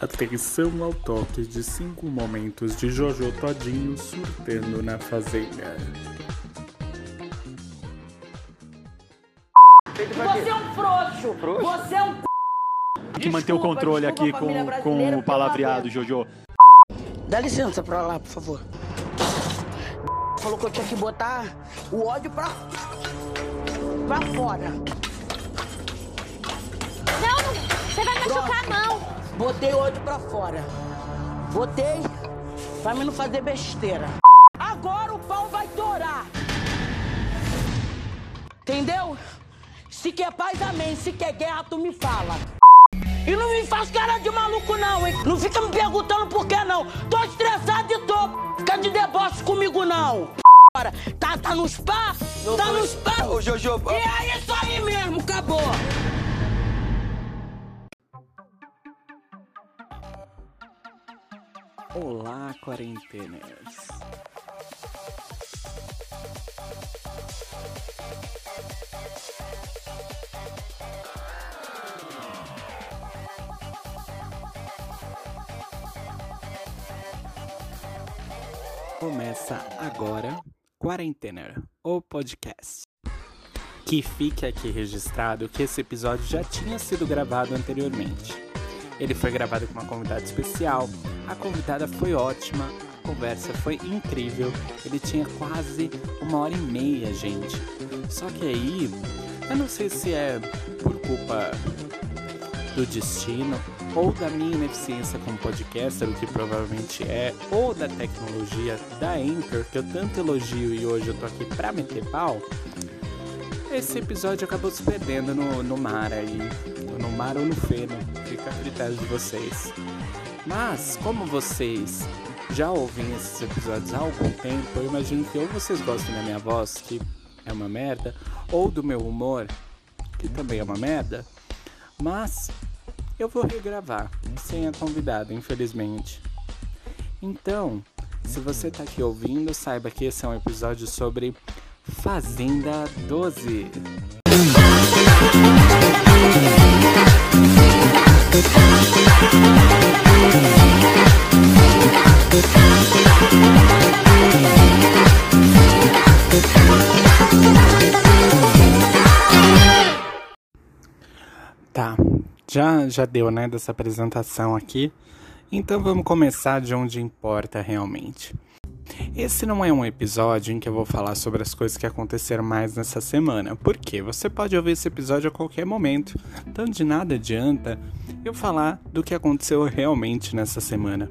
Atenção ao toque de cinco momentos de Jojo Todinho surtando na fazenda. Você é um frouxo. Você é um c... Tem que manter o controle desculpa, aqui com, com o palavreado. Jojo. Dá licença pra lá, por favor. Falou que eu tinha que botar o ódio pra... pra fora. Não, não, você vai machucar a mão. Botei o ódio pra fora. Botei pra mim não fazer besteira. Agora o pau vai torar. Entendeu? Se quer paz, amém. Se quer guerra, tu me fala. E não me faz cara de maluco, não, hein? Não fica me perguntando por que não. Tô estressado e tô. Fica de deboche comigo, não. Tá, tá no spa? Tá no spa? Ô, Jojo, E é isso aí mesmo, acabou. Olá, quarenteners! Começa agora Quarentener, o podcast. Que fique aqui registrado que esse episódio já tinha sido gravado anteriormente. Ele foi gravado com uma convidada especial. A convidada foi ótima, a conversa foi incrível. Ele tinha quase uma hora e meia, gente. Só que aí, eu não sei se é por culpa do destino ou da minha ineficiência como podcaster, o que provavelmente é, ou da tecnologia da Anchor, que eu tanto elogio e hoje eu tô aqui pra meter pau. Esse episódio acabou se perdendo no, no mar aí. No mar ou no feno. Fica a critério de vocês. Mas, como vocês já ouvem esses episódios há algum tempo, eu imagino que ou vocês gostam da minha voz, que é uma merda, ou do meu humor, que também é uma merda. Mas eu vou regravar, sem a convidada, infelizmente. Então, se você tá aqui ouvindo, saiba que esse é um episódio sobre Fazenda 12. Tá, já, já deu, né, dessa apresentação aqui. Então vamos começar de onde importa realmente. Esse não é um episódio em que eu vou falar sobre as coisas que aconteceram mais nessa semana, porque você pode ouvir esse episódio a qualquer momento, então de nada adianta eu falar do que aconteceu realmente nessa semana.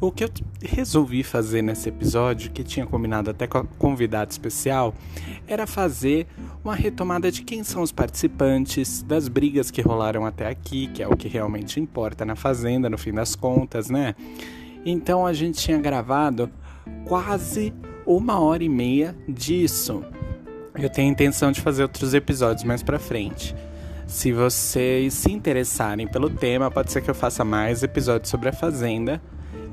O que eu resolvi fazer nesse episódio, que tinha combinado até com a convidada especial, era fazer uma retomada de quem são os participantes, das brigas que rolaram até aqui, que é o que realmente importa na Fazenda, no fim das contas, né? Então a gente tinha gravado quase uma hora e meia disso. Eu tenho a intenção de fazer outros episódios mais pra frente. Se vocês se interessarem pelo tema, pode ser que eu faça mais episódios sobre a Fazenda,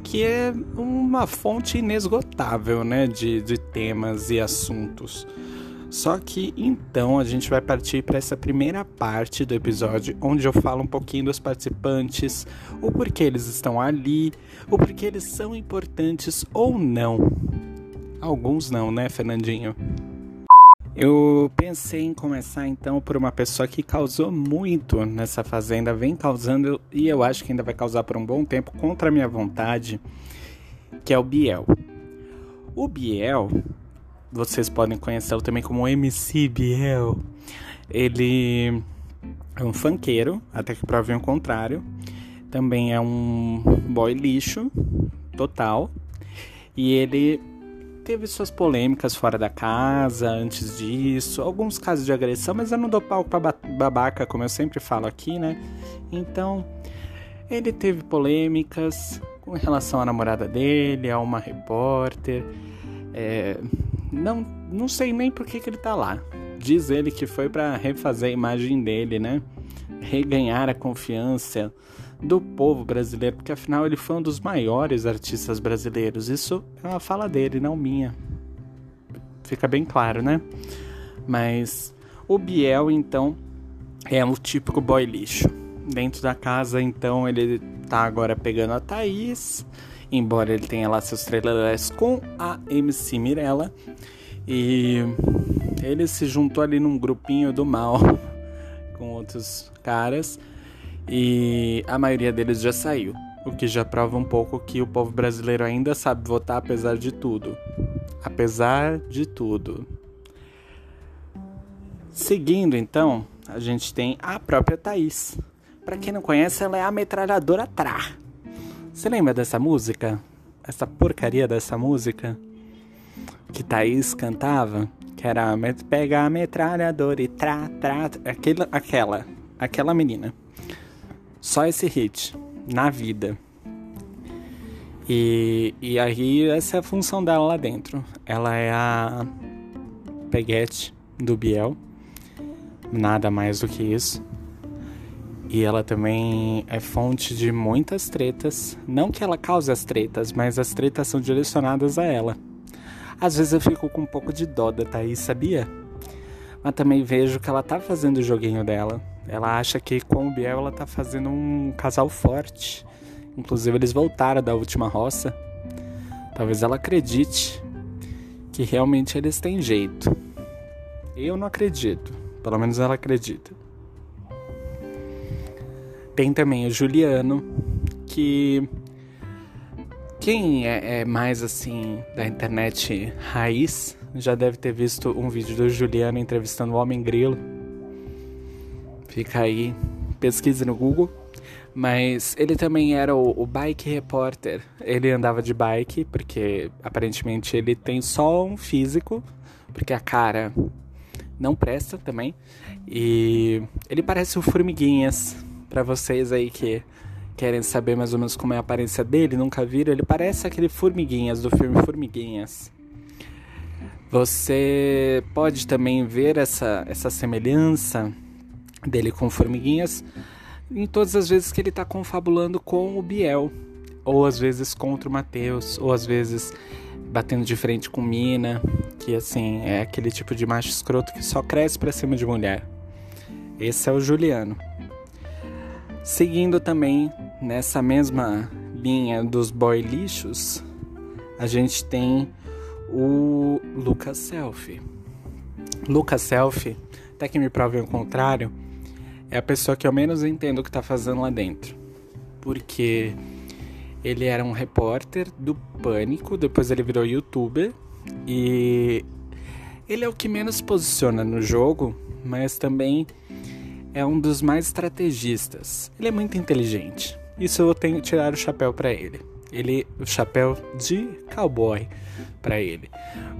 que é uma fonte inesgotável, né, de, de temas e assuntos. Só que então a gente vai partir para essa primeira parte do episódio, onde eu falo um pouquinho dos participantes, o porquê eles estão ali, o porquê eles são importantes ou não. Alguns não, né, Fernandinho? Eu pensei em começar então por uma pessoa que causou muito nessa fazenda, vem causando e eu acho que ainda vai causar por um bom tempo contra a minha vontade, que é o Biel. O Biel, vocês podem conhecê-lo também como MC Biel. Ele é um funkeiro, até que provem o contrário. Também é um boy lixo total. E ele teve suas polêmicas fora da casa antes disso, alguns casos de agressão, mas eu não dou palco pra ba- babaca, como eu sempre falo aqui, né? Então, ele teve polêmicas com relação à namorada dele, a uma repórter. É, não, não sei nem por que, que ele tá lá. Diz ele que foi pra refazer a imagem dele, né? Reganhar a confiança do povo brasileiro, porque afinal ele foi um dos maiores artistas brasileiros. Isso é uma fala dele, não minha. Fica bem claro, né? Mas o Biel, então, é o típico boy lixo. Dentro da casa, então, ele tá agora pegando a Thaís, embora ele tenha lá seus trailers com a MC Mirella. E ele se juntou ali num grupinho do mal com outros caras e a maioria deles já saiu, o que já prova um pouco que o povo brasileiro ainda sabe votar apesar de tudo. Apesar de tudo. Seguindo então, a gente tem a própria Thaís. Para quem não conhece, ela é a metralhadora Tra. Você lembra dessa música? Essa porcaria dessa música? Que Thaís cantava? Que era pega a metralhadora e tra, tra, aquela, aquela, aquela menina. Só esse hit na vida. E, e aí essa é a função dela lá dentro. Ela é a peguete do Biel. Nada mais do que isso. E ela também é fonte de muitas tretas. Não que ela cause as tretas, mas as tretas são direcionadas a ela. Às vezes eu fico com um pouco de dó da Thaís, sabia? Mas também vejo que ela tá fazendo o joguinho dela. Ela acha que com o Biel ela tá fazendo um casal forte. Inclusive eles voltaram da última roça. Talvez ela acredite que realmente eles têm jeito. Eu não acredito. Pelo menos ela acredita. Tem também o Juliano, que quem é, é, mais assim da internet raiz já deve ter visto um vídeo do Juliano entrevistando o Homem Grilo. Fica aí, pesquise no Google. Mas ele também era o, o, bike repórter. Ele andava de bike, porque aparentemente ele tem só um físico, porque a cara não presta também. E ele parece o Formiguinhas para vocês aí que querem saber mais ou menos como é a aparência dele, nunca viram, ele parece aquele Formiguinhas do filme Formiguinhas. Você pode também ver essa, essa semelhança dele com Formiguinhas em todas as vezes que ele está confabulando com o Biel, ou às vezes contra o Matheus, ou às vezes batendo de frente com Mina, que assim é aquele tipo de macho escroto que só cresce pra cima de mulher. Esse é o Juliano. Seguindo também nessa mesma linha dos boy lixos, a gente tem o Lucas Selfie. Lucas Selfie, até que me provem o contrário, é a pessoa que eu menos entendo o que tá fazendo lá dentro. Porque ele era um repórter do Pânico, depois ele virou youtuber e ele é o que menos posiciona no jogo, mas também é um dos mais estrategistas. Ele é muito inteligente. Isso eu tenho que tirar o chapéu para ele. Ele, o chapéu de cowboy para ele,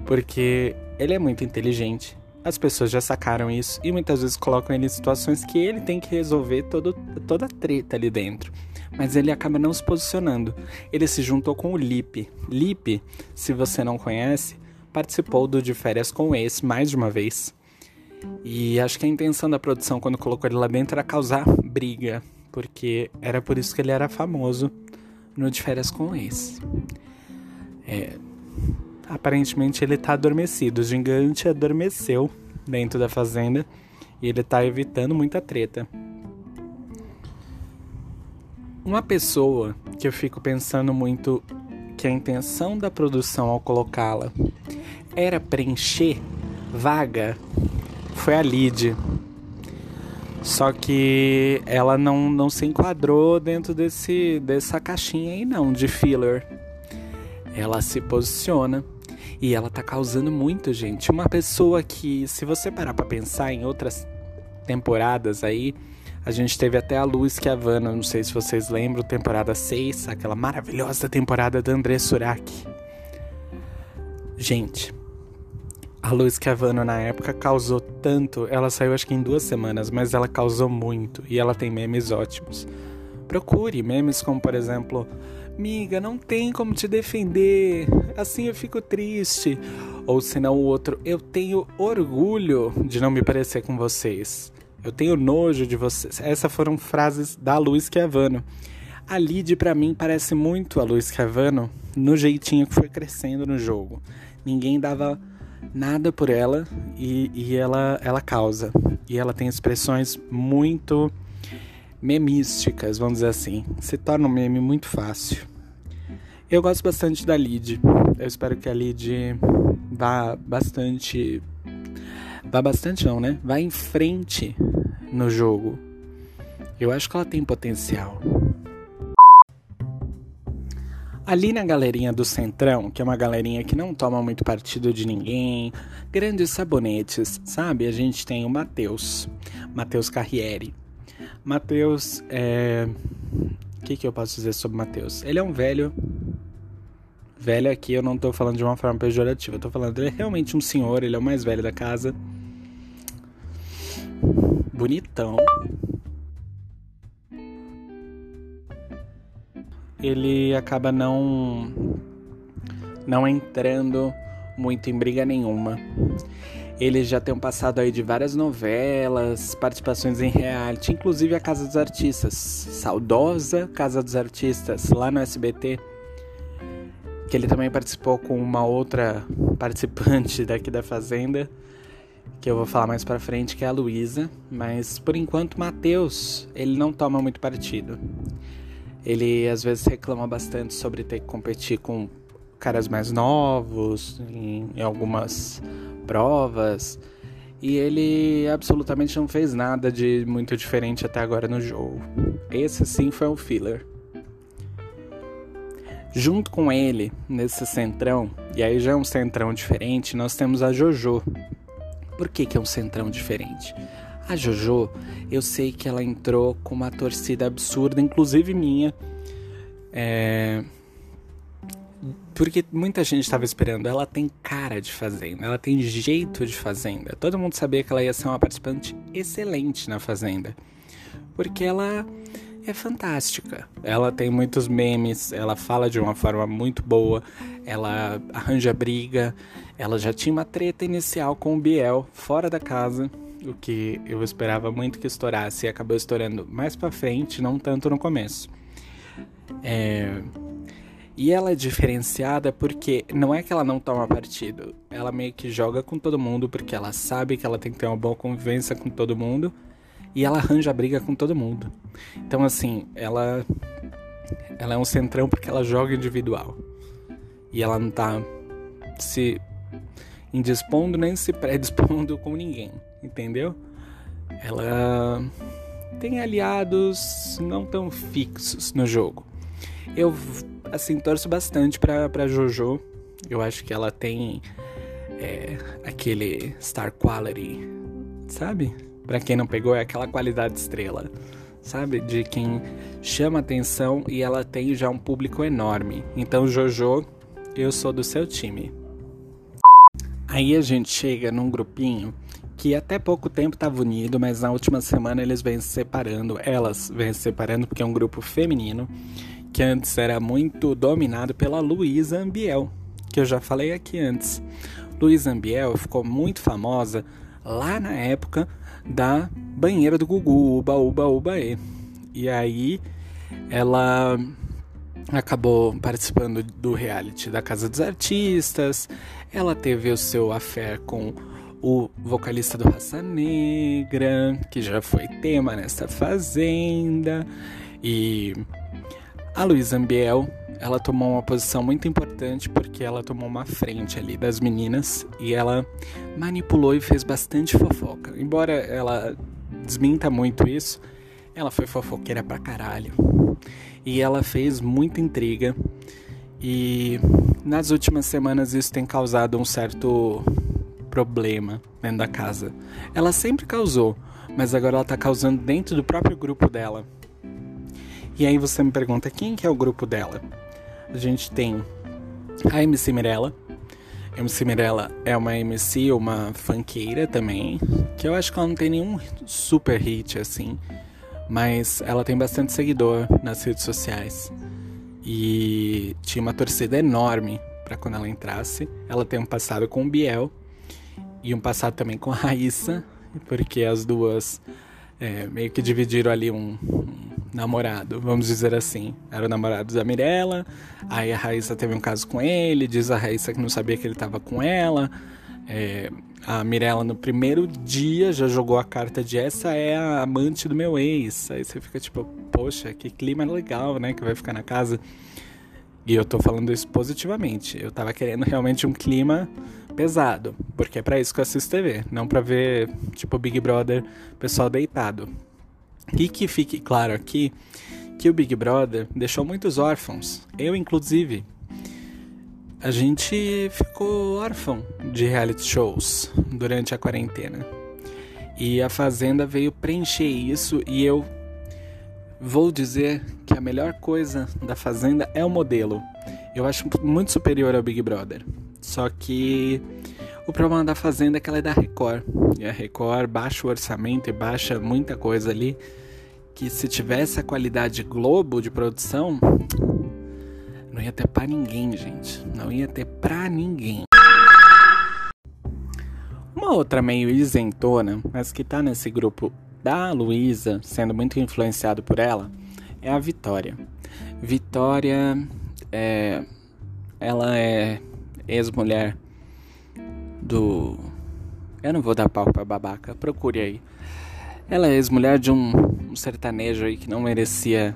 porque ele é muito inteligente. As pessoas já sacaram isso e muitas vezes colocam ele em situações que ele tem que resolver todo, toda a treta ali dentro. Mas ele acaba não se posicionando. Ele se juntou com o Lipe. Lipe, se você não conhece, participou do De Férias com Ex mais de uma vez. E acho que a intenção da produção quando colocou ele lá dentro era causar briga, porque era por isso que ele era famoso no De Férias com Ex. É, aparentemente ele tá adormecido, o gigante adormeceu dentro da fazenda e ele tá evitando muita treta. Uma pessoa que eu fico pensando muito que a intenção da produção ao colocá-la era preencher vaga foi a Lid. Só que ela não, não se enquadrou dentro desse, dessa caixinha aí não, de filler. Ela se posiciona e ela tá causando muito, gente. Uma pessoa que, se você parar pra pensar em outras temporadas aí, a gente teve até a Luz que a Havana, não sei se vocês lembram, temporada 6, aquela maravilhosa temporada da André Surak. Gente, a Luz Cavano na época causou tanto, ela saiu acho que em duas semanas, mas ela causou muito e ela tem memes ótimos. Procure memes como, por exemplo, Miga, não tem como te defender, assim eu fico triste. Ou senão o outro, eu tenho orgulho de não me parecer com vocês. Eu tenho nojo de vocês. Essas foram frases da Luiz Cavano. A Lid para mim parece muito a Luiz Cavano no jeitinho que foi crescendo no jogo. Ninguém dava nada por ela e, e ela, ela causa. E ela tem expressões muito memísticas, vamos dizer assim. Se torna um meme muito fácil. Eu gosto bastante da Lid. Eu espero que a Lid vá bastante. Vá bastante não, né? Vá em frente no jogo. Eu acho que ela tem potencial. Ali na galerinha do Centrão, que é uma galerinha que não toma muito partido de ninguém, grandes sabonetes, sabe? A gente tem o Matheus, Matheus Carriere. Matheus é. O que, que eu posso dizer sobre Matheus? Ele é um velho. Velho aqui eu não tô falando de uma forma pejorativa, eu tô falando, ele é realmente um senhor, ele é o mais velho da casa. Bonitão. Ele acaba não não entrando muito em briga nenhuma. Ele já tem um passado aí de várias novelas, participações em reality, inclusive a Casa dos Artistas, saudosa Casa dos Artistas, lá no SBT, que ele também participou com uma outra participante daqui da Fazenda, que eu vou falar mais pra frente, que é a Luísa, mas por enquanto Matheus, ele não toma muito partido. Ele às vezes reclama bastante sobre ter que competir com caras mais novos em, em algumas provas. E ele absolutamente não fez nada de muito diferente até agora no jogo. Esse sim foi um filler. Junto com ele, nesse centrão, e aí já é um centrão diferente, nós temos a JoJo. Por que, que é um centrão diferente? A JoJo, eu sei que ela entrou com uma torcida absurda, inclusive minha. É porque muita gente estava esperando. Ela tem cara de fazenda, ela tem jeito de fazenda. Todo mundo sabia que ela ia ser uma participante excelente na fazenda, porque ela é fantástica. Ela tem muitos memes, ela fala de uma forma muito boa, ela arranja briga. Ela já tinha uma treta inicial com o Biel fora da casa, o que eu esperava muito que estourasse e acabou estourando mais para frente, não tanto no começo. É, e ela é diferenciada porque não é que ela não toma partido, ela meio que joga com todo mundo porque ela sabe que ela tem que ter uma boa convivência com todo mundo e ela arranja briga com todo mundo. Então assim, ela ela é um centrão porque ela joga individual. E ela não tá se indispondo nem se predispondo com ninguém, entendeu? Ela tem aliados não tão fixos no jogo. Eu assim, torço bastante pra, pra Jojo. Eu acho que ela tem é, aquele star quality, sabe? Pra quem não pegou, é aquela qualidade estrela, sabe? De quem chama atenção e ela tem já um público enorme. Então, Jojo, eu sou do seu time. Aí a gente chega num grupinho que até pouco tempo estava unido, mas na última semana eles vêm se separando, elas vêm se separando porque é um grupo feminino que antes era muito dominado pela Luísa Ambiel, que eu já falei aqui antes. Luísa Ambiel ficou muito famosa lá na época da banheira do Gugu, Uba Uba Uba E. E aí ela acabou participando do reality da Casa dos Artistas. Ela teve o seu affair com o vocalista do Raça Negra, que já foi tema nessa fazenda. E a Luísa Ambiel, ela tomou uma posição muito importante porque ela tomou uma frente ali das meninas e ela manipulou e fez bastante fofoca. Embora ela desminta muito isso, ela foi fofoqueira pra caralho. E ela fez muita intriga. E nas últimas semanas isso tem causado um certo problema dentro da casa. Ela sempre causou, mas agora ela tá causando dentro do próprio grupo dela. E aí você me pergunta quem que é o grupo dela? A gente tem a MC Mirella. MC Mirella é uma MC, uma funkeira também, que eu acho que ela não tem nenhum super hit assim, mas ela tem bastante seguidor nas redes sociais. E tinha uma torcida enorme para quando ela entrasse. Ela tem um passado com o Biel e um passado também com a Raíssa, porque as duas é, meio que dividiram ali um, um namorado, vamos dizer assim. Era o namorado da Mirella, aí a Raíssa teve um caso com ele, diz a Raíssa que não sabia que ele estava com ela. É, a Mirella no primeiro dia já jogou a carta de essa é a amante do meu ex. Aí você fica tipo, poxa, que clima legal, né? Que vai ficar na casa. E eu tô falando isso positivamente. Eu tava querendo realmente um clima pesado, porque é para isso que eu assisto TV, não para ver tipo Big Brother, pessoal deitado. E que fique claro aqui que o Big Brother deixou muitos órfãos, eu inclusive. A gente ficou órfão de reality shows durante a quarentena. E a Fazenda veio preencher isso e eu vou dizer que a melhor coisa da Fazenda é o modelo. Eu acho muito superior ao Big Brother. Só que o problema da Fazenda é que ela é da Record. E a Record baixa o orçamento e baixa muita coisa ali. Que se tivesse a qualidade Globo de produção, não ia ter pra ninguém, gente. Não ia ter pra ninguém. Uma outra meio isentona, mas que tá nesse grupo da Luísa, sendo muito influenciado por ela, é a Vitória. Vitória é. Ela é ex-mulher do. Eu não vou dar pau pra babaca, procure aí. Ela é ex-mulher de um, um, sertanejo aí que não merecia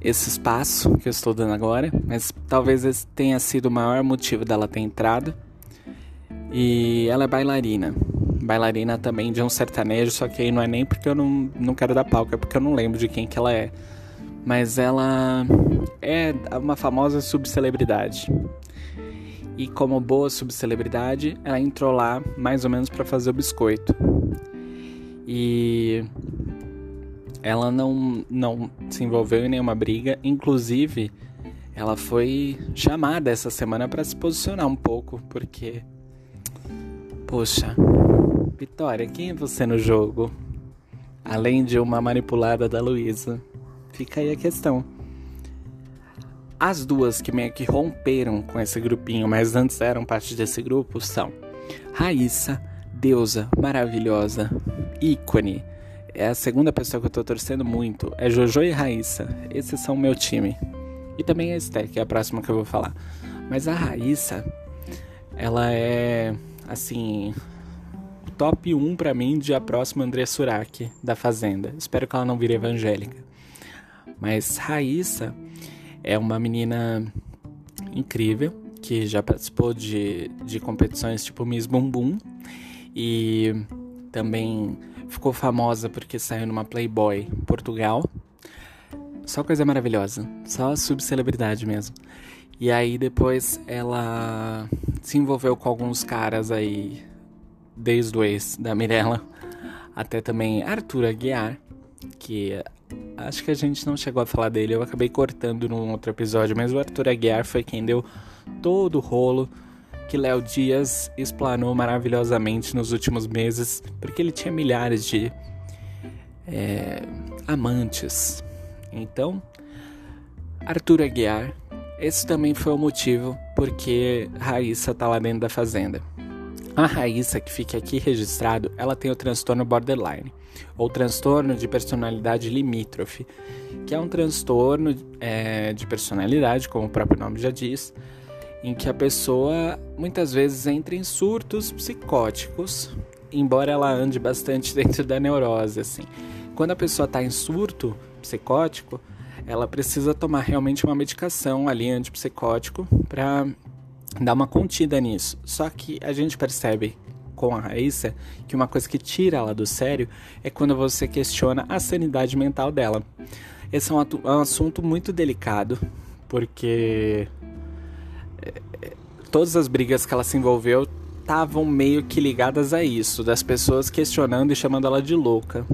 esse espaço que eu estou dando agora, mas talvez esse tenha sido o maior motivo dela ter entrado. E ela é bailarina. Bailarina também de um sertanejo, só que aí não é nem porque eu não, não quero dar pau, é porque eu não lembro de quem que ela é. Mas ela é uma famosa subcelebridade. E como boa subcelebridade, ela entrou lá mais ou menos para fazer o biscoito. E ela não, não se envolveu em nenhuma briga, inclusive ela foi chamada essa semana para se posicionar um pouco, porque poxa, Vitória, quem é você no jogo? Além de uma manipulada da Luísa. Fica aí a questão. As duas que meio que romperam com esse grupinho, mas antes eram parte desse grupo, são Raíssa, deusa maravilhosa, ícone. É a segunda pessoa que eu tô torcendo muito. É Jojo e Raíssa. Esses são o meu time. E também a Esté, que é a próxima que eu vou falar. Mas a Raíssa, ela é, assim, top 1 para mim de a próxima André Surak da Fazenda. Espero que ela não vire evangélica. Mas Raíssa é uma menina incrível que já participou de, de competições tipo Miss Bumbum e também ficou famosa porque saiu numa Playboy Portugal. Só coisa maravilhosa, só subcelebridade mesmo. E aí depois ela se envolveu com alguns caras aí, desde o ex da Mirella até também Arthur Aguiar, que Acho que a gente não chegou a falar dele, eu acabei cortando num outro episódio, mas o Arthur Aguiar foi quem deu todo o rolo que Léo Dias explanou maravilhosamente nos últimos meses, porque ele tinha milhares de é, amantes. Então, Arthur Aguiar, esse também foi o motivo porque Raíssa tá lá dentro da fazenda. A Raíssa, que fica aqui registrado, ela tem o transtorno borderline, ou transtorno de personalidade limítrofe, que é um transtorno é, de personalidade, como o próprio nome já diz, em que a pessoa muitas vezes entra em surtos psicóticos, embora ela ande bastante dentro da neurose, assim. Quando a pessoa está em surto psicótico, ela precisa tomar realmente uma medicação ali antipsicótico para dar uma contida nisso. Só que a gente percebe com a Raíssa que uma coisa que tira ela do sério é quando você questiona a sanidade mental dela. Esse é um, é um assunto muito delicado, porque é, é, todas as brigas que ela se envolveu estavam meio que ligadas a isso, das pessoas questionando e chamando ela de louca.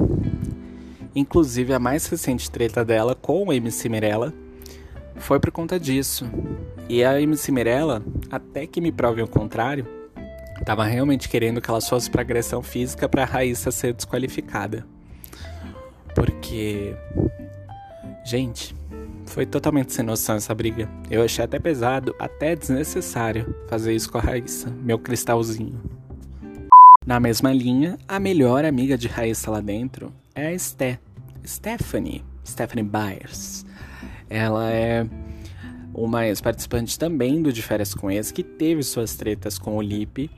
Inclusive a mais recente treta dela com o MC Mirella foi por conta disso. E a MC Mirella, até que me prove o contrário, estava realmente querendo que ela fosse para agressão física para Raíssa ser desqualificada. Porque gente, foi totalmente sem noção essa briga. Eu achei até pesado, até desnecessário fazer isso com a Raíssa, meu cristalzinho. Na mesma linha, a melhor amiga de Raíssa lá dentro é a Sté, Stephanie, Stephanie Byers. Ela é uma ex-participante também do De Férias com Ex, que teve suas tretas com o Lipe.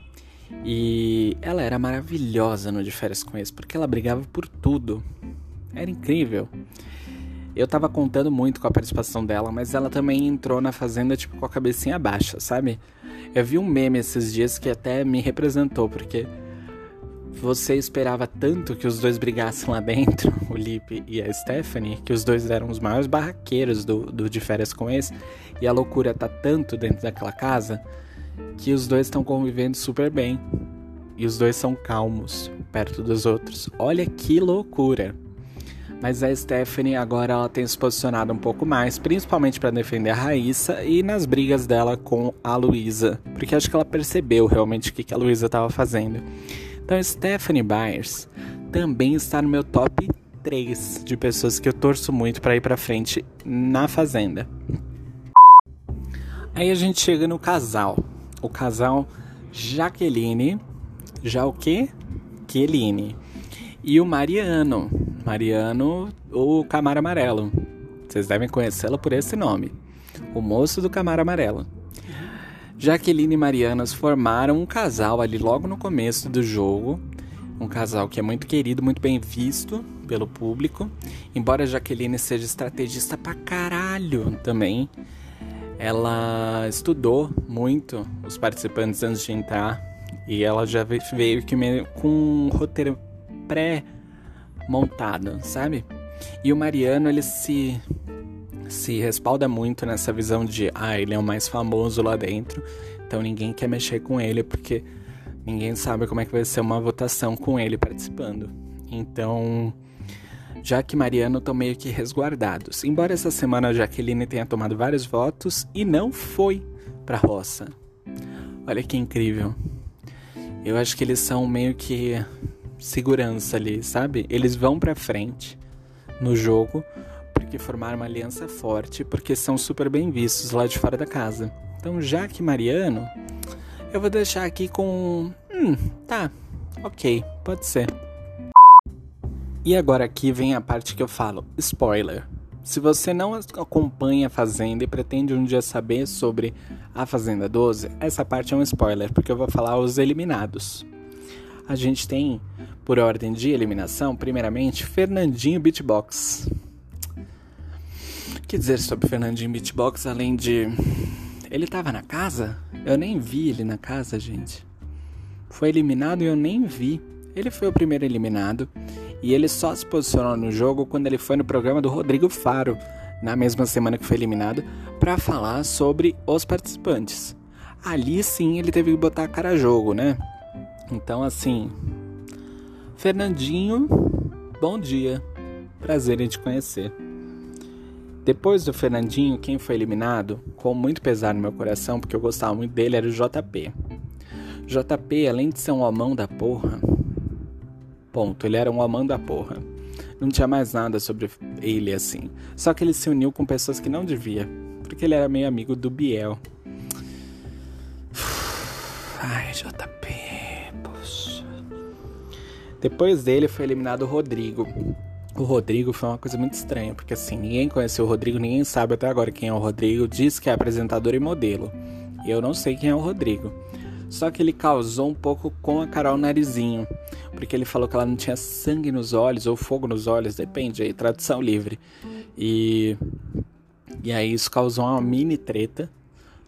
E ela era maravilhosa no De Férias com Ex, porque ela brigava por tudo. Era incrível. Eu tava contando muito com a participação dela, mas ela também entrou na fazenda tipo com a cabecinha baixa, sabe? Eu vi um meme esses dias que até me representou, porque você esperava tanto que os dois brigassem lá dentro, o Lipe e a Stephanie, que os dois eram os maiores barraqueiros do, do De Férias com Esse, e a loucura tá tanto dentro daquela casa que os dois estão convivendo super bem. E os dois são calmos perto dos outros. Olha que loucura! Mas a Stephanie agora ela tem se posicionado um pouco mais, principalmente para defender a Raíssa e nas brigas dela com a Luísa, porque acho que ela percebeu realmente o que a Luísa estava fazendo. Então, Stephanie Byers também está no meu top 3 de pessoas que eu torço muito para ir para frente na Fazenda. Aí a gente chega no casal. O casal Jaqueline, já o quê? Queline. E o Mariano. Mariano, o Camaro Amarelo. Vocês devem conhecê-lo por esse nome. O moço do Camaro Amarelo. Jaqueline e Marianas formaram um casal ali logo no começo do jogo. Um casal que é muito querido, muito bem visto pelo público. Embora Jaqueline seja estrategista pra caralho também, ela estudou muito os participantes antes de entrar e ela já veio que com um roteiro pré-montado, sabe? E o Mariano, ele se se respalda muito nessa visão de ah, ele é o mais famoso lá dentro, então ninguém quer mexer com ele porque ninguém sabe como é que vai ser uma votação com ele participando. Então, já que Mariano estão meio que resguardados. Embora essa semana a Jaqueline tenha tomado vários votos e não foi pra roça. Olha que incrível. Eu acho que eles são meio que segurança ali, sabe? Eles vão pra frente no jogo que formaram uma aliança forte porque são super bem vistos lá de fora da casa. Então, já que Mariano, eu vou deixar aqui com. Hum, tá, ok, pode ser. E agora aqui vem a parte que eu falo: spoiler. Se você não acompanha a Fazenda e pretende um dia saber sobre a Fazenda 12, essa parte é um spoiler, porque eu vou falar os eliminados. A gente tem, por ordem de eliminação, primeiramente, Fernandinho Beatbox que dizer sobre Fernandinho Beatbox além de. Ele tava na casa? Eu nem vi ele na casa, gente. Foi eliminado e eu nem vi. Ele foi o primeiro eliminado e ele só se posicionou no jogo quando ele foi no programa do Rodrigo Faro, na mesma semana que foi eliminado, para falar sobre os participantes. Ali sim ele teve que botar a cara a jogo, né? Então, assim. Fernandinho, bom dia. Prazer em te conhecer. Depois do Fernandinho, quem foi eliminado, com muito pesar no meu coração, porque eu gostava muito dele, era o JP. JP, além de ser um homão da porra, ponto, ele era um homão da porra. Não tinha mais nada sobre ele assim. Só que ele se uniu com pessoas que não devia, porque ele era meio amigo do Biel. Ai, JP, poxa. Depois dele foi eliminado o Rodrigo o Rodrigo foi uma coisa muito estranha, porque assim, ninguém conheceu o Rodrigo, ninguém sabe até agora quem é o Rodrigo, diz que é apresentador e modelo. Eu não sei quem é o Rodrigo. Só que ele causou um pouco com a Carol Narizinho, porque ele falou que ela não tinha sangue nos olhos ou fogo nos olhos, depende aí, tradução livre. E e aí isso causou uma mini treta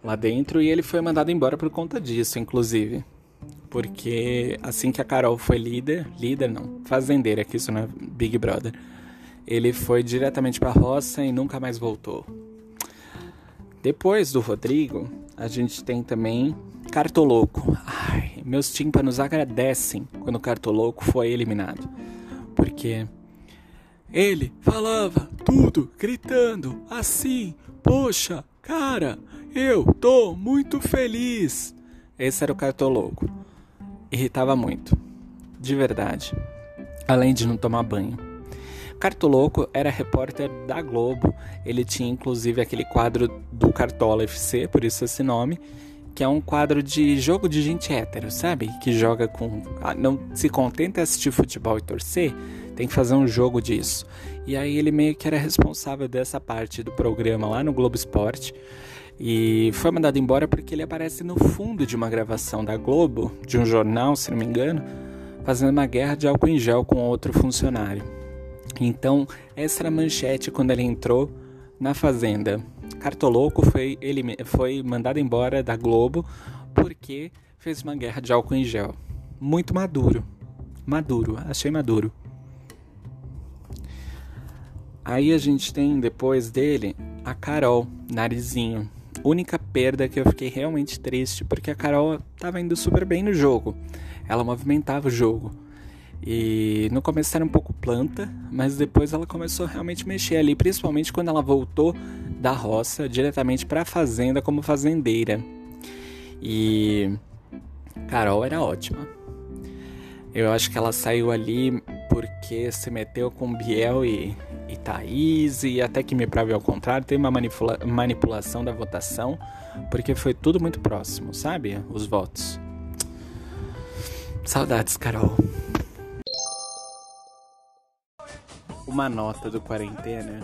lá dentro e ele foi mandado embora por conta disso, inclusive porque assim que a Carol foi líder, líder não, fazendeira, que isso não é Big Brother, ele foi diretamente para a roça e nunca mais voltou. Depois do Rodrigo, a gente tem também Cartoloco. Ai, meus tímpanos agradecem quando o Cartoloco foi eliminado, porque ele falava tudo gritando assim: Poxa, cara, eu tô muito feliz. Esse era o Cartoloco irritava muito. De verdade. Além de não tomar banho. Cartoloco era repórter da Globo. Ele tinha inclusive aquele quadro do Cartola FC, por isso esse nome, que é um quadro de jogo de gente hétero, sabe? Que joga com. Ah, não se contenta assistir futebol e torcer, tem que fazer um jogo disso. E aí ele meio que era responsável dessa parte do programa lá no Globo Esporte. E foi mandado embora porque ele aparece no fundo de uma gravação da Globo, de um jornal, se não me engano, fazendo uma guerra de álcool em gel com outro funcionário. Então, essa era a manchete quando ele entrou na Fazenda. Cartoloco foi, ele, foi mandado embora da Globo porque fez uma guerra de álcool em gel. Muito maduro. Maduro, achei maduro. Aí a gente tem depois dele a Carol, Narizinho. Única perda que eu fiquei realmente triste porque a Carol estava indo super bem no jogo. Ela movimentava o jogo. E no começo era um pouco planta, mas depois ela começou a realmente mexer ali, principalmente quando ela voltou da roça diretamente para a fazenda como fazendeira. E Carol era ótima. Eu acho que ela saiu ali porque se meteu com Biel e, e Thaís, e até que me prove ao contrário, tem uma manipula manipulação da votação, porque foi tudo muito próximo, sabe? Os votos. Saudades, Carol. Uma nota do quarentena.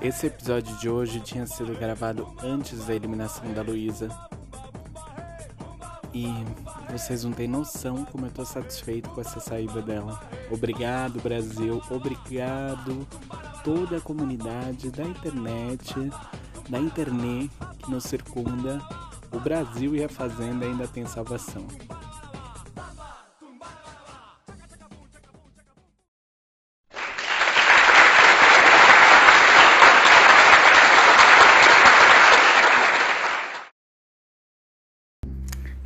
Esse episódio de hoje tinha sido gravado antes da eliminação da Luísa. E vocês não têm noção como eu tô satisfeito com essa saída dela. Obrigado, Brasil. Obrigado toda a comunidade da internet, da internet que nos circunda. O Brasil e a Fazenda ainda tem salvação.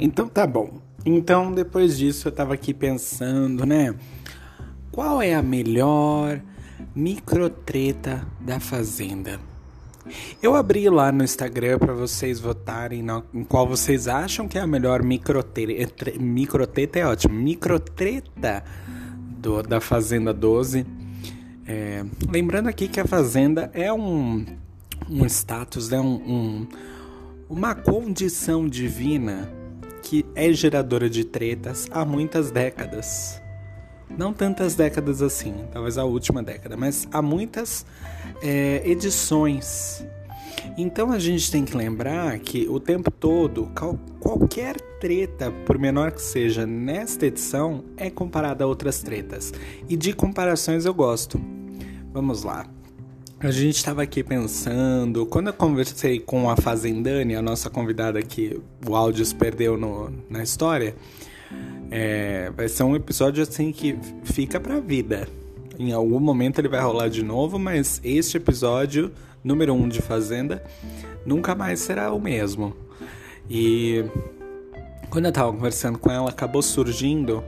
Então tá bom. Então depois disso eu tava aqui pensando, né? Qual é a melhor microtreta da Fazenda? Eu abri lá no Instagram para vocês votarem no, em qual vocês acham que é a melhor microtreta. Microtreta é ótimo. Microtreta do, da Fazenda 12. É, lembrando aqui que a Fazenda é um, um status, né? um, um uma condição divina que é geradora de tretas há muitas décadas. Não tantas décadas assim, talvez a última década, mas há muitas é, edições. Então a gente tem que lembrar que o tempo todo, qual, qualquer treta, por menor que seja, nesta edição é comparada a outras tretas. E de comparações eu gosto. Vamos lá. A gente estava aqui pensando, quando eu conversei com a Fazendane, a nossa convidada que o áudio se perdeu no, na história, é, vai ser um episódio assim que fica pra vida. Em algum momento ele vai rolar de novo, mas este episódio, número 1 um de Fazenda, nunca mais será o mesmo. E quando eu estava conversando com ela, acabou surgindo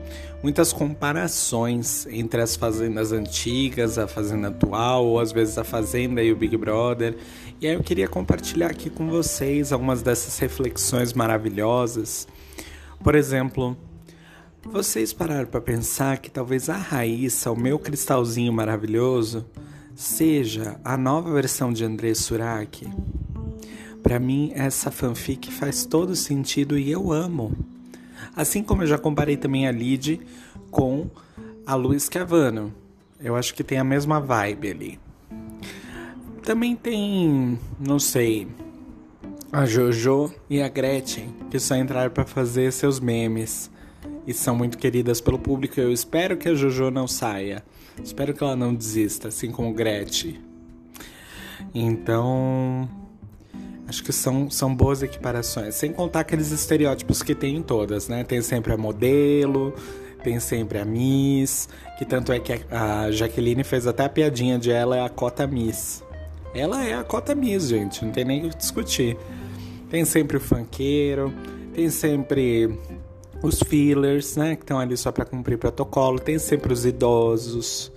muitas comparações entre as fazendas antigas, a fazenda atual, ou às vezes a fazenda e o Big Brother. E aí eu queria compartilhar aqui com vocês algumas dessas reflexões maravilhosas. Por exemplo, vocês pararam para pensar que talvez a Raíssa, o meu cristalzinho maravilhoso, seja a nova versão de André Surak? Para mim, essa fanfic faz todo sentido e eu amo. Assim como eu já comparei também a Lid com a Luiz Cavano. Eu acho que tem a mesma vibe ali. Também tem, não sei, a Jojo e a Gretchen, que só entraram para fazer seus memes e são muito queridas pelo público. Eu espero que a Jojo não saia. Espero que ela não desista, assim como Gretchen. Então, Acho que são, são boas equiparações. Sem contar aqueles estereótipos que tem em todas, né? Tem sempre a modelo, tem sempre a Miss, que tanto é que a Jaqueline fez até a piadinha de ela é a cota Miss. Ela é a cota Miss, gente, não tem nem o que discutir. Tem sempre o funkeiro, tem sempre os fillers, né, que estão ali só para cumprir protocolo, tem sempre os idosos,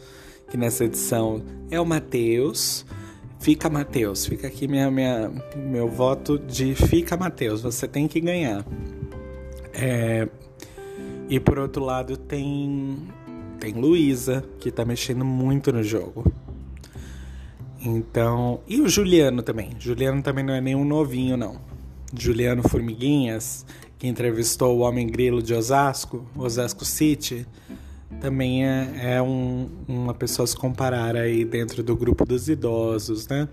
que nessa edição é o Matheus, Fica Matheus, fica aqui minha, minha, meu voto de fica Matheus, você tem que ganhar. É, e por outro lado tem tem Luísa, que tá mexendo muito no jogo. Então, e o Juliano também. Juliano também não é nenhum novinho não. Juliano Formiguinhas, que entrevistou o Homem Grilo de Osasco, Osasco City, também é, é um, uma pessoa a se comparar aí dentro do grupo dos idosos, né?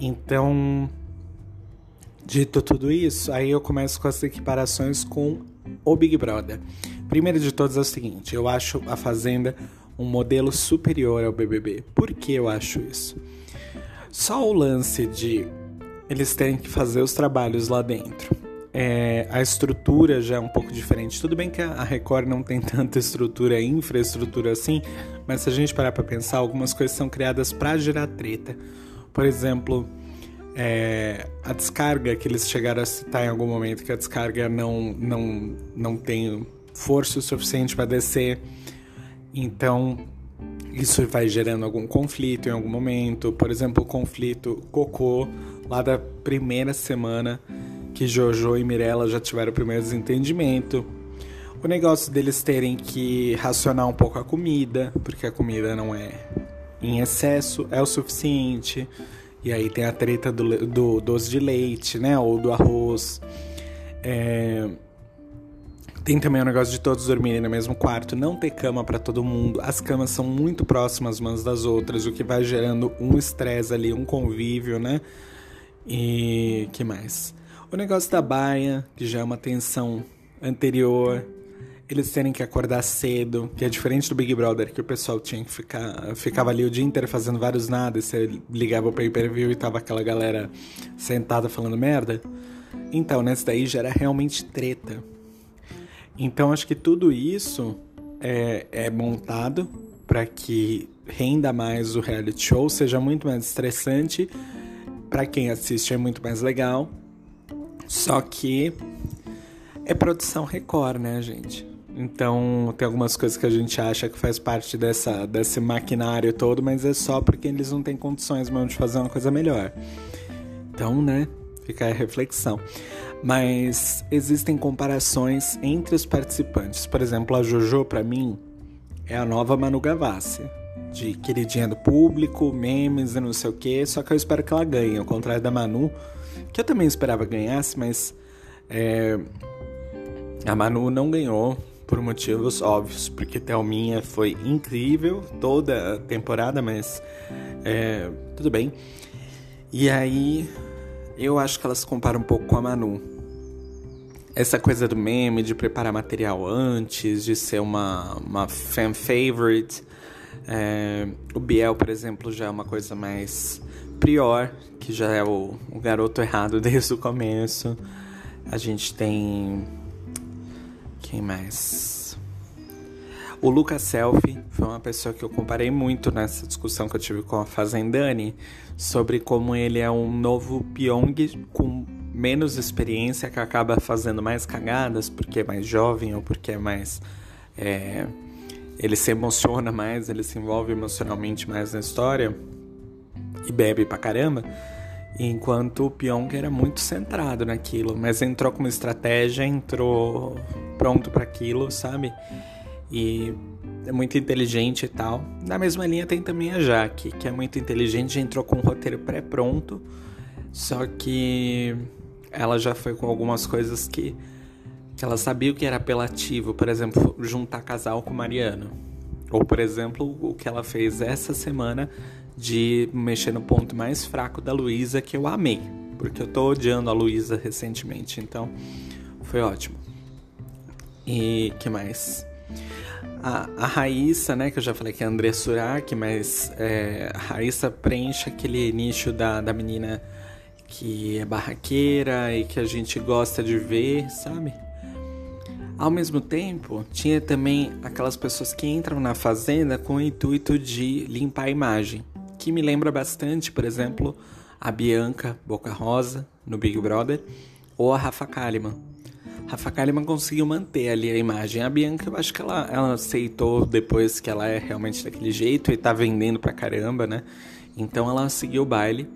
Então, dito tudo isso, aí eu começo com as equiparações com o Big Brother. Primeiro de todos é o seguinte, eu acho a Fazenda um modelo superior ao BBB. Por que eu acho isso? Só o lance de eles terem que fazer os trabalhos lá dentro é, a estrutura já é um pouco diferente. Tudo bem que a Record não tem tanta estrutura, infraestrutura assim, mas se a gente parar para pensar, algumas coisas são criadas para gerar treta. Por exemplo, é, a descarga que eles chegaram a citar em algum momento, que a descarga não, não, não tem força o suficiente para descer. Então, isso vai gerando algum conflito em algum momento. Por exemplo, o conflito Cocô, lá da primeira semana que Jojo e Mirella já tiveram o primeiro desentendimento. O negócio deles terem que racionar um pouco a comida, porque a comida não é em excesso, é o suficiente. E aí tem a treta do, do doce de leite, né? Ou do arroz. É... Tem também o negócio de todos dormirem no mesmo quarto, não ter cama para todo mundo. As camas são muito próximas umas das outras, o que vai gerando um estresse ali, um convívio, né? E que mais? O negócio da baia, que já é uma tensão anterior, eles terem que acordar cedo, que é diferente do Big Brother, que o pessoal tinha que ficar, ficava ali o dia inteiro fazendo vários nada, e você ligava o pay-per-view e tava aquela galera sentada falando merda. Então, nesse daí já era realmente treta. Então, acho que tudo isso é, é montado para que renda mais o reality show, seja muito mais estressante. Para quem assiste é muito mais legal só que é produção Record, né, gente? Então tem algumas coisas que a gente acha que faz parte dessa, desse maquinário todo, mas é só porque eles não têm condições mesmo de fazer uma coisa melhor. Então, né, fica a reflexão. Mas existem comparações entre os participantes. Por exemplo, a Jojo, para mim, é a nova Manu Gavassi. De queridinha do público, memes e não sei o que. Só que eu espero que ela ganhe. Ao contrário da Manu, que eu também esperava ganhasse, mas é, a Manu não ganhou por motivos óbvios, porque Thelminha foi incrível toda a temporada, mas é, tudo bem. E aí eu acho que ela se compara um pouco com a Manu. Essa coisa do meme, de preparar material antes, de ser uma, uma fan favorite. É, o Biel, por exemplo, já é uma coisa mais Prior, que já é o, o garoto errado desde o começo. A gente tem. Quem mais? O Lucas Selfie foi uma pessoa que eu comparei muito nessa discussão que eu tive com a Fazendani sobre como ele é um novo Pyong com menos experiência que acaba fazendo mais cagadas porque é mais jovem ou porque é mais. É, ele se emociona mais, ele se envolve emocionalmente mais na história e bebe pra caramba, enquanto o Pyong era muito centrado naquilo, mas entrou com uma estratégia, entrou pronto para aquilo, sabe? E é muito inteligente e tal. Na mesma linha tem também a Jaque, que é muito inteligente, entrou com um roteiro pré-pronto, só que ela já foi com algumas coisas que, que ela sabia que era apelativo, por exemplo, juntar casal com Mariano. Ou, por exemplo, o que ela fez essa semana de mexer no ponto mais fraco da Luísa que eu amei, porque eu tô odiando a Luísa recentemente, então foi ótimo. E que mais? A, a Raíssa, né, que eu já falei que é André Surak, mas é, a Raíssa preenche aquele nicho da, da menina que é barraqueira e que a gente gosta de ver, sabe? Ao mesmo tempo, tinha também aquelas pessoas que entram na fazenda com o intuito de limpar a imagem que me lembra bastante, por exemplo, a Bianca Boca Rosa no Big Brother ou a Rafa Kalimann. Rafa Kalimann conseguiu manter ali a imagem. A Bianca, eu acho que ela, ela aceitou depois que ela é realmente daquele jeito e tá vendendo pra caramba, né? Então ela seguiu o baile,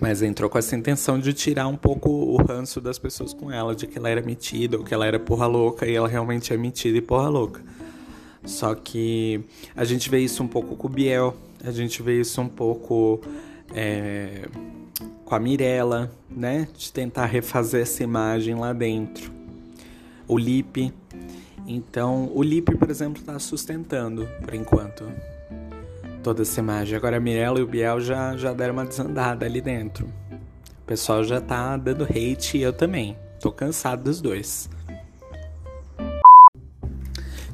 mas entrou com essa intenção de tirar um pouco o ranço das pessoas com ela, de que ela era metida ou que ela era porra louca e ela realmente é metida e porra louca. Só que a gente vê isso um pouco com o Biel, a gente vê isso um pouco é, com a Mirella, né? De tentar refazer essa imagem lá dentro. O Lipe. Então, o Lipe, por exemplo, tá sustentando, por enquanto, toda essa imagem. Agora, a Mirella e o Biel já, já deram uma desandada ali dentro. O pessoal já tá dando hate e eu também. Tô cansado dos dois.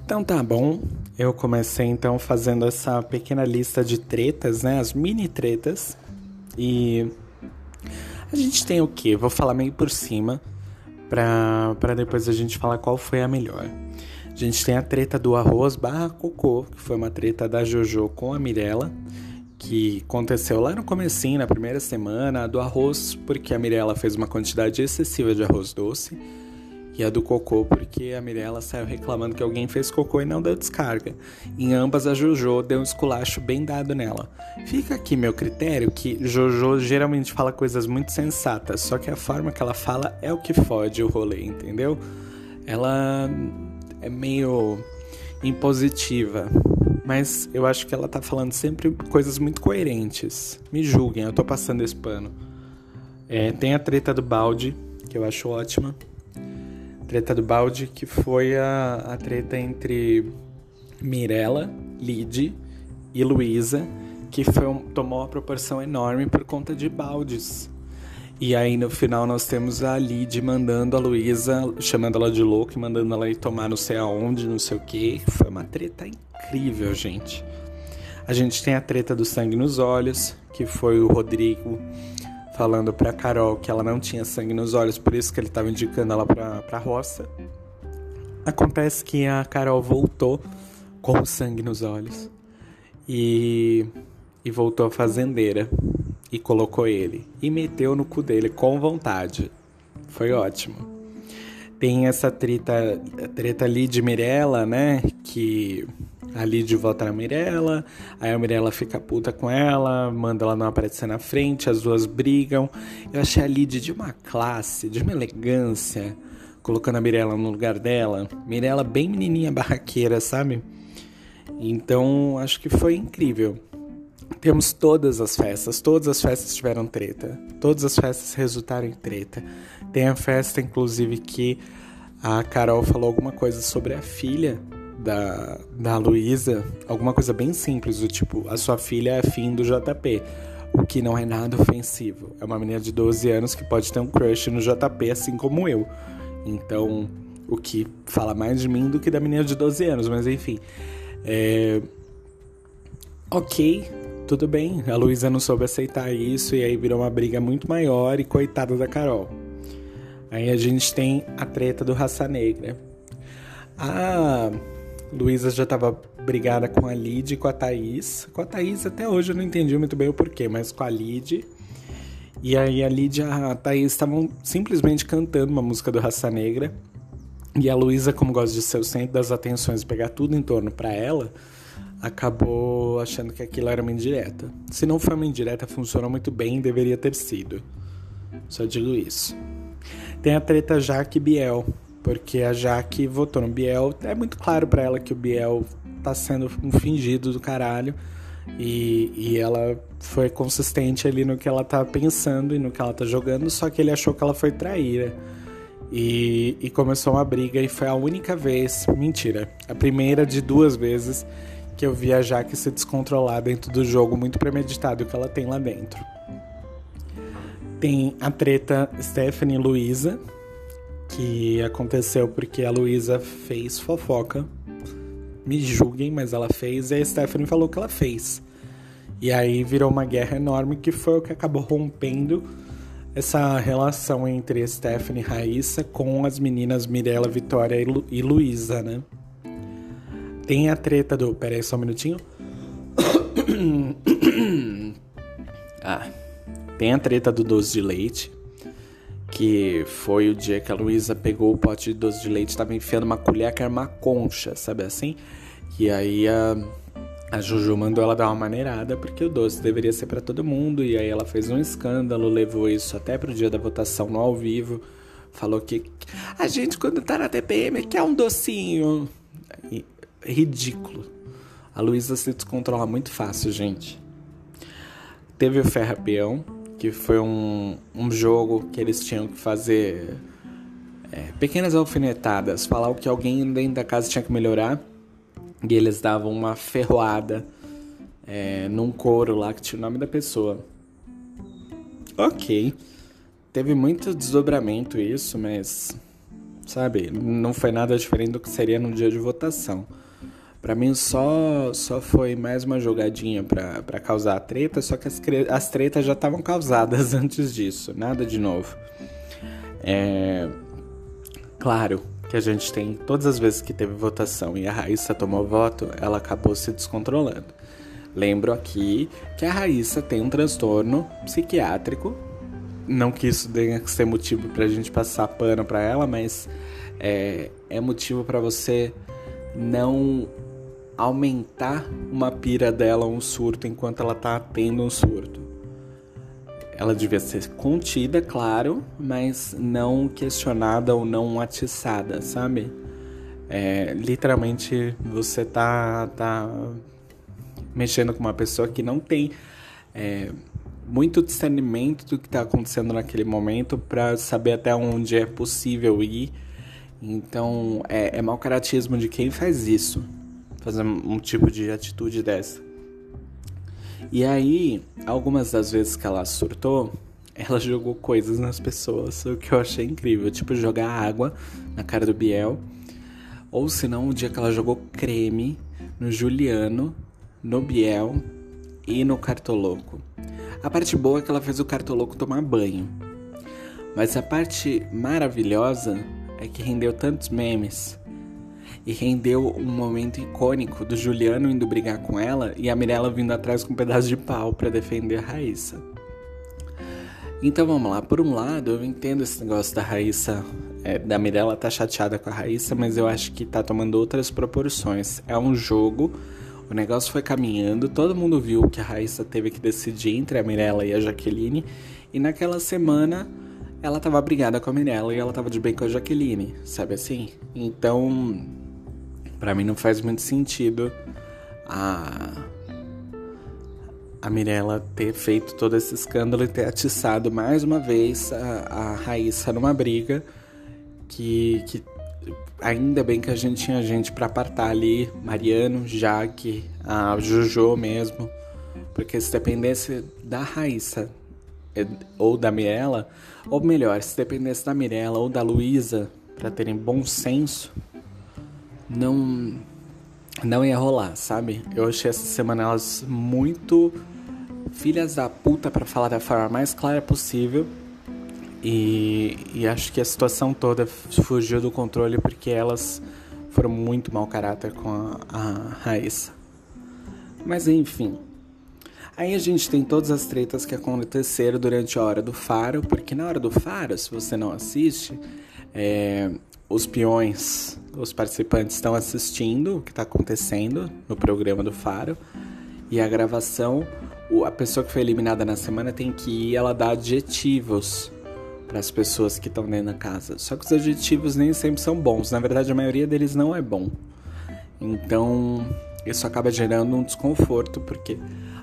Então tá bom. Eu comecei então fazendo essa pequena lista de tretas, né? As mini tretas. E a gente tem o que? Vou falar meio por cima pra, depois a gente falar qual foi a melhor. A gente tem a treta do arroz barra cocô, que foi uma treta da Jojo com a Mirella, que aconteceu lá no comecinho, na primeira semana, do arroz, porque a Mirella fez uma quantidade excessiva de arroz doce e a do cocô, porque a Mirella saiu reclamando que alguém fez cocô e não deu descarga. Em ambas, a Jojo deu um esculacho bem dado nela. Fica aqui meu critério que Jojo geralmente fala coisas muito sensatas, só que a forma que ela fala é o que fode o rolê, entendeu? Ela é meio impositiva, mas eu acho que ela tá falando sempre coisas muito coerentes. Me julguem, eu tô passando esse pano. É, tem a treta do balde, que eu acho ótima treta do balde, que foi a, a treta entre Mirella, Lid e Luísa, que foi um, tomou uma proporção enorme por conta de baldes. E aí no final nós temos a Lid mandando a Luísa, chamando ela de louca e mandando ela ir tomar não sei aonde, não sei o que. Foi uma treta incrível, gente. A gente tem a treta do sangue nos olhos, que foi o Rodrigo falando pra Carol que ela não tinha sangue nos olhos, por isso que ele estava indicando ela pra, pra roça. Acontece que a Carol voltou com sangue nos olhos e, e voltou a fazendeira e colocou ele e meteu no cu dele com vontade. Foi ótimo. Tem essa treta, treta ali de Mirella, né? Que a Lid volta na Mirella, aí a Mirella fica puta com ela, manda ela não aparecer na frente, as duas brigam. Eu achei a Lid de uma classe, de uma elegância, colocando a Mirella no lugar dela. Mirella bem menininha barraqueira, sabe? Então, acho que foi incrível. Temos todas as festas, todas as festas tiveram treta. Todas as festas resultaram em treta. Tem a festa, inclusive, que a Carol falou alguma coisa sobre a filha da, da Luísa alguma coisa bem simples, do tipo, a sua filha é fim do JP. O que não é nada ofensivo. É uma menina de 12 anos que pode ter um crush no JP, assim como eu. Então, o que fala mais de mim do que da menina de 12 anos, mas enfim. É... Ok, tudo bem. A Luísa não soube aceitar isso e aí virou uma briga muito maior e coitada da Carol. Aí a gente tem a treta do Raça Negra. Ah Luísa já estava brigada com a Lid e com a Thaís. Com a Thaís até hoje eu não entendi muito bem o porquê, mas com a Lid. E aí a Lid e a Thaís estavam simplesmente cantando uma música do Raça Negra. E a Luísa, como gosta de ser o centro das atenções pegar tudo em torno para ela, acabou achando que aquilo era uma indireta. Se não foi uma indireta, funcionou muito bem e deveria ter sido. Só digo isso. Tem a treta Jaque Biel, porque a Jaque votou no Biel. É muito claro para ela que o Biel tá sendo um fingido do caralho. E, e ela foi consistente ali no que ela tá pensando e no que ela tá jogando, só que ele achou que ela foi traíra. E, e começou uma briga e foi a única vez, mentira, a primeira de duas vezes que eu vi a Jaque se descontrolar dentro do jogo muito premeditado que ela tem lá dentro. Tem a treta Stephanie Luísa, que aconteceu porque a Luísa fez fofoca. Me julguem, mas ela fez e a Stephanie falou que ela fez. E aí virou uma guerra enorme que foi o que acabou rompendo essa relação entre Stephanie e Raíssa com as meninas Mirella, Vitória e, Lu e Luísa, né? Tem a treta do. Pera aí só um minutinho. ah. Tem a treta do doce de leite que foi o dia que a Luísa pegou o pote de doce de leite, estava enfiando uma colher que era uma concha, sabe assim? E aí a, a Juju mandou ela dar uma maneirada, porque o doce deveria ser para todo mundo, e aí ela fez um escândalo, levou isso até pro dia da votação no ao vivo, falou que a gente quando tá na TPM quer um docinho. E, ridículo. A Luísa se descontrola muito fácil, gente. Teve o Ferra Peão, que foi um, um jogo que eles tinham que fazer É, pequenas alfinetadas, falar o que alguém dentro da casa tinha que melhorar e eles davam uma ferroada é, num coro lá que tinha o nome da pessoa. Ok, teve muito desdobramento isso, mas sabe, não foi nada diferente do que seria no dia de votação. Para mim só só foi mais uma jogadinha para causar treta, só que as, as tretas já estavam causadas antes disso, nada de novo. É claro que a gente tem todas as vezes que teve votação e a Raíssa tomou voto, ela acabou se descontrolando. Lembro aqui que a Raíssa tem um transtorno psiquiátrico. Não que isso tenha que ser motivo pra gente passar pano pra ela, mas é, é motivo para você não aumentar uma pira dela, um surto, enquanto ela tá tendo um surto. Ela devia ser contida, claro, mas não questionada ou não atiçada, sabe? É, literalmente você tá, tá mexendo com uma pessoa que não tem é, muito discernimento do que está acontecendo naquele momento para saber até onde é possível ir. Então é, é mau caratismo de quem faz isso, fazer um tipo de atitude dessa. E aí, algumas das vezes que ela surtou, ela jogou coisas nas pessoas, o que eu achei incrível, tipo jogar água na cara do Biel, ou se não, o dia que ela jogou creme no Juliano no Biel e no Cartoloco. A parte boa é que ela fez o Cartoloco tomar banho. Mas a parte maravilhosa é que rendeu tantos memes. E rendeu um momento icônico do Juliano indo brigar com ela e a Mirella vindo atrás com um pedaço de pau para defender a Raíssa. Então vamos lá, por um lado eu entendo esse negócio da Raíssa, é, da Mirella tá chateada com a Raíssa, mas eu acho que tá tomando outras proporções. É um jogo o negócio foi caminhando, todo mundo viu que a Raíssa teve que decidir entre a Mirella e a Jaqueline, e naquela semana ela tava brigada com a Mirella e ela tava de bem com a Jaqueline, sabe assim? Então, para mim não faz muito sentido a a Mirella ter feito todo esse escândalo e ter atiçado mais uma vez a, a Raíssa numa briga que, que ainda bem que a gente tinha gente para apartar ali, Mariano, Jaque, a Jojo mesmo, porque se dependesse da Raíssa ou da Mirella, ou melhor, se dependesse da Mirella ou da Luísa para terem bom senso, não não ia rolar, sabe? Eu achei essas semanas elas muito filhas da puta para falar da forma mais clara possível e, e, acho que a situação toda fugiu do controle porque elas foram muito mau caráter com a, a Raíssa. Mas enfim. Aí a gente tem todas as tretas que aconteceram durante a hora do faro, porque na hora do faro, se você não assiste, é, os peões, os participantes estão assistindo o que está acontecendo no programa do faro e a gravação, a pessoa que foi eliminada na semana tem que ir, ela dá adjetivos para as pessoas que estão dentro da casa. Só que os adjetivos nem sempre são bons. Na verdade, a maioria deles não é bom. Então, isso acaba gerando um desconforto, porque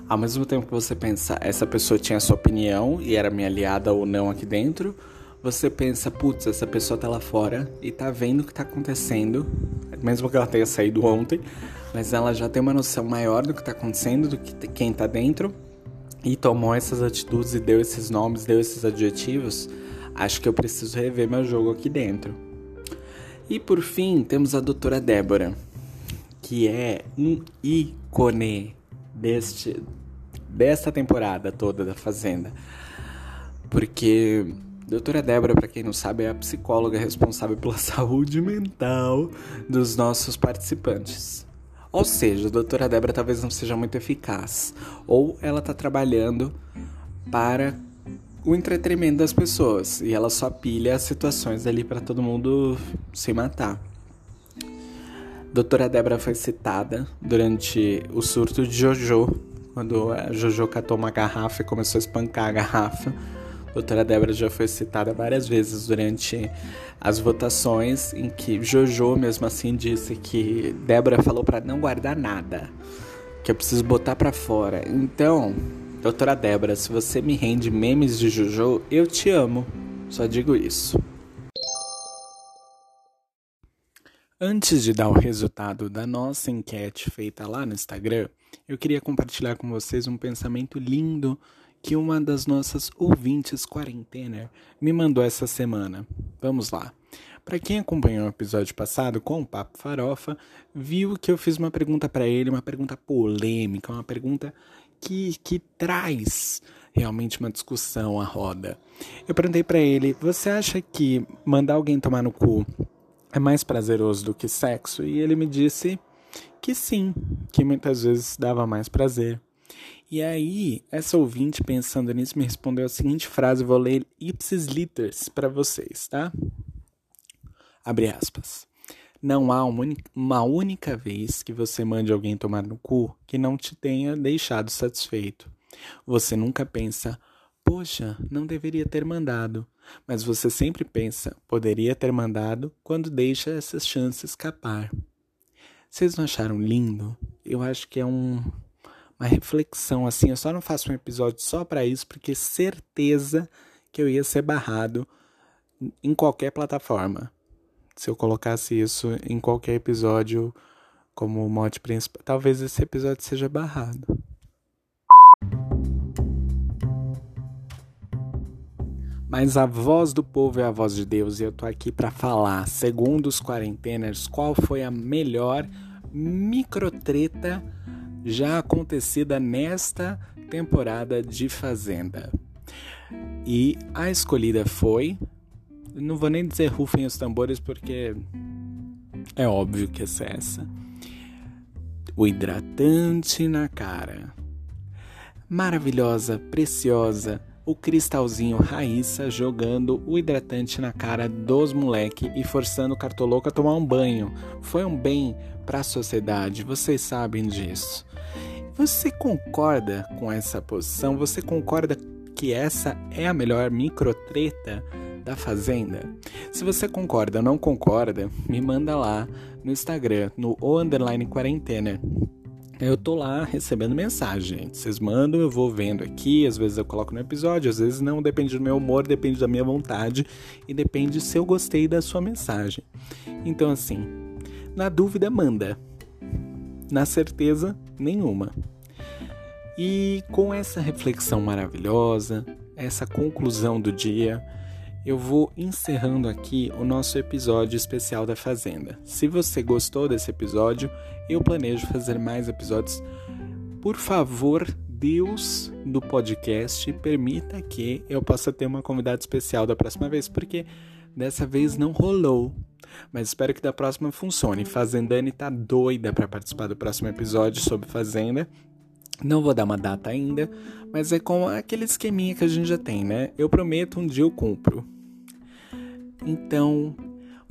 ao mesmo tempo que você pensa, essa pessoa tinha sua opinião e era minha aliada ou não aqui dentro, você pensa, putz, essa pessoa tá lá fora e tá vendo o que tá acontecendo, mesmo que ela tenha saído ontem, mas ela já tem uma noção maior do que tá acontecendo, do que quem tá dentro, e tomou essas atitudes e deu esses nomes, deu esses adjetivos Acho que eu preciso rever meu jogo aqui dentro. E por fim, temos a doutora Débora, que é um ícone deste, desta temporada toda da Fazenda. Porque doutora Débora, para quem não sabe, é a psicóloga responsável pela saúde mental dos nossos participantes. Ou seja, a doutora Débora talvez não seja muito eficaz, ou ela está trabalhando para o entretenimento das pessoas e ela só pilha as situações ali para todo mundo se matar. Doutora Débora foi citada durante o surto de Jojo, quando a Jojo catou uma garrafa e começou a espancar a garrafa. Doutora Débora já foi citada várias vezes durante as votações em que Jojo mesmo assim disse que Débora falou para não guardar nada, que eu preciso botar para fora. Então, Doutora Débora, se você me rende memes de Jojo, eu te amo. Só digo isso. Antes de dar o resultado da nossa enquete feita lá no Instagram, eu queria compartilhar com vocês um pensamento lindo que uma das nossas ouvintes quarentena me mandou essa semana. Vamos lá. Para quem acompanhou o episódio passado com o Papo Farofa, viu que eu fiz uma pergunta para ele, uma pergunta polêmica, uma pergunta que, que traz realmente uma discussão à roda. Eu perguntei para ele: você acha que mandar alguém tomar no cu é mais prazeroso do que sexo? E ele me disse que sim, que muitas vezes dava mais prazer. E aí, essa ouvinte pensando nisso me respondeu a seguinte frase, vou ler ipsis liters para vocês, tá? Abre aspas. Não há uma única vez que você mande alguém tomar no cu que não te tenha deixado satisfeito. Você nunca pensa, poxa, não deveria ter mandado. Mas você sempre pensa, poderia ter mandado quando deixa essas chances escapar. Vocês não acharam lindo? Eu acho que é um, uma reflexão assim. Eu só não faço um episódio só para isso, porque certeza que eu ia ser barrado em qualquer plataforma. Se eu colocasse isso em qualquer episódio como mote principal, talvez esse episódio seja barrado. Mas a voz do povo é a voz de Deus e eu tô aqui para falar, segundo os quarenteners, qual foi a melhor microtreta já acontecida nesta temporada de Fazenda. E a escolhida foi. Não vou nem dizer rufem os tambores porque é óbvio que essa é essa. O hidratante na cara. Maravilhosa, preciosa o cristalzinho Raíssa jogando o hidratante na cara dos moleque e forçando o cartoloco a tomar um banho. Foi um bem para a sociedade, vocês sabem disso. Você concorda com essa posição? Você concorda que essa é a melhor microtreta da Fazenda? Se você concorda ou não concorda, me manda lá no Instagram, no underline quarentena eu tô lá recebendo mensagem. Vocês mandam, eu vou vendo aqui, às vezes eu coloco no episódio, às vezes não, depende do meu humor, depende da minha vontade e depende se eu gostei da sua mensagem. Então, assim, na dúvida, manda. Na certeza, nenhuma. E com essa reflexão maravilhosa, essa conclusão do dia, eu vou encerrando aqui o nosso episódio especial da Fazenda. Se você gostou desse episódio, eu planejo fazer mais episódios. Por favor, Deus do podcast, permita que eu possa ter uma convidada especial da próxima vez, porque dessa vez não rolou. Mas espero que da próxima funcione. Fazendane tá doida para participar do próximo episódio sobre Fazenda. Não vou dar uma data ainda, mas é com aquele esqueminha que a gente já tem, né? Eu prometo, um dia eu cumpro. Então,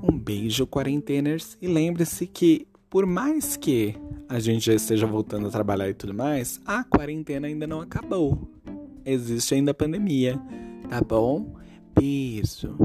um beijo, quarenteners, e lembre-se que, por mais que a gente já esteja voltando a trabalhar e tudo mais, a quarentena ainda não acabou. Existe ainda a pandemia, tá bom? Beijo.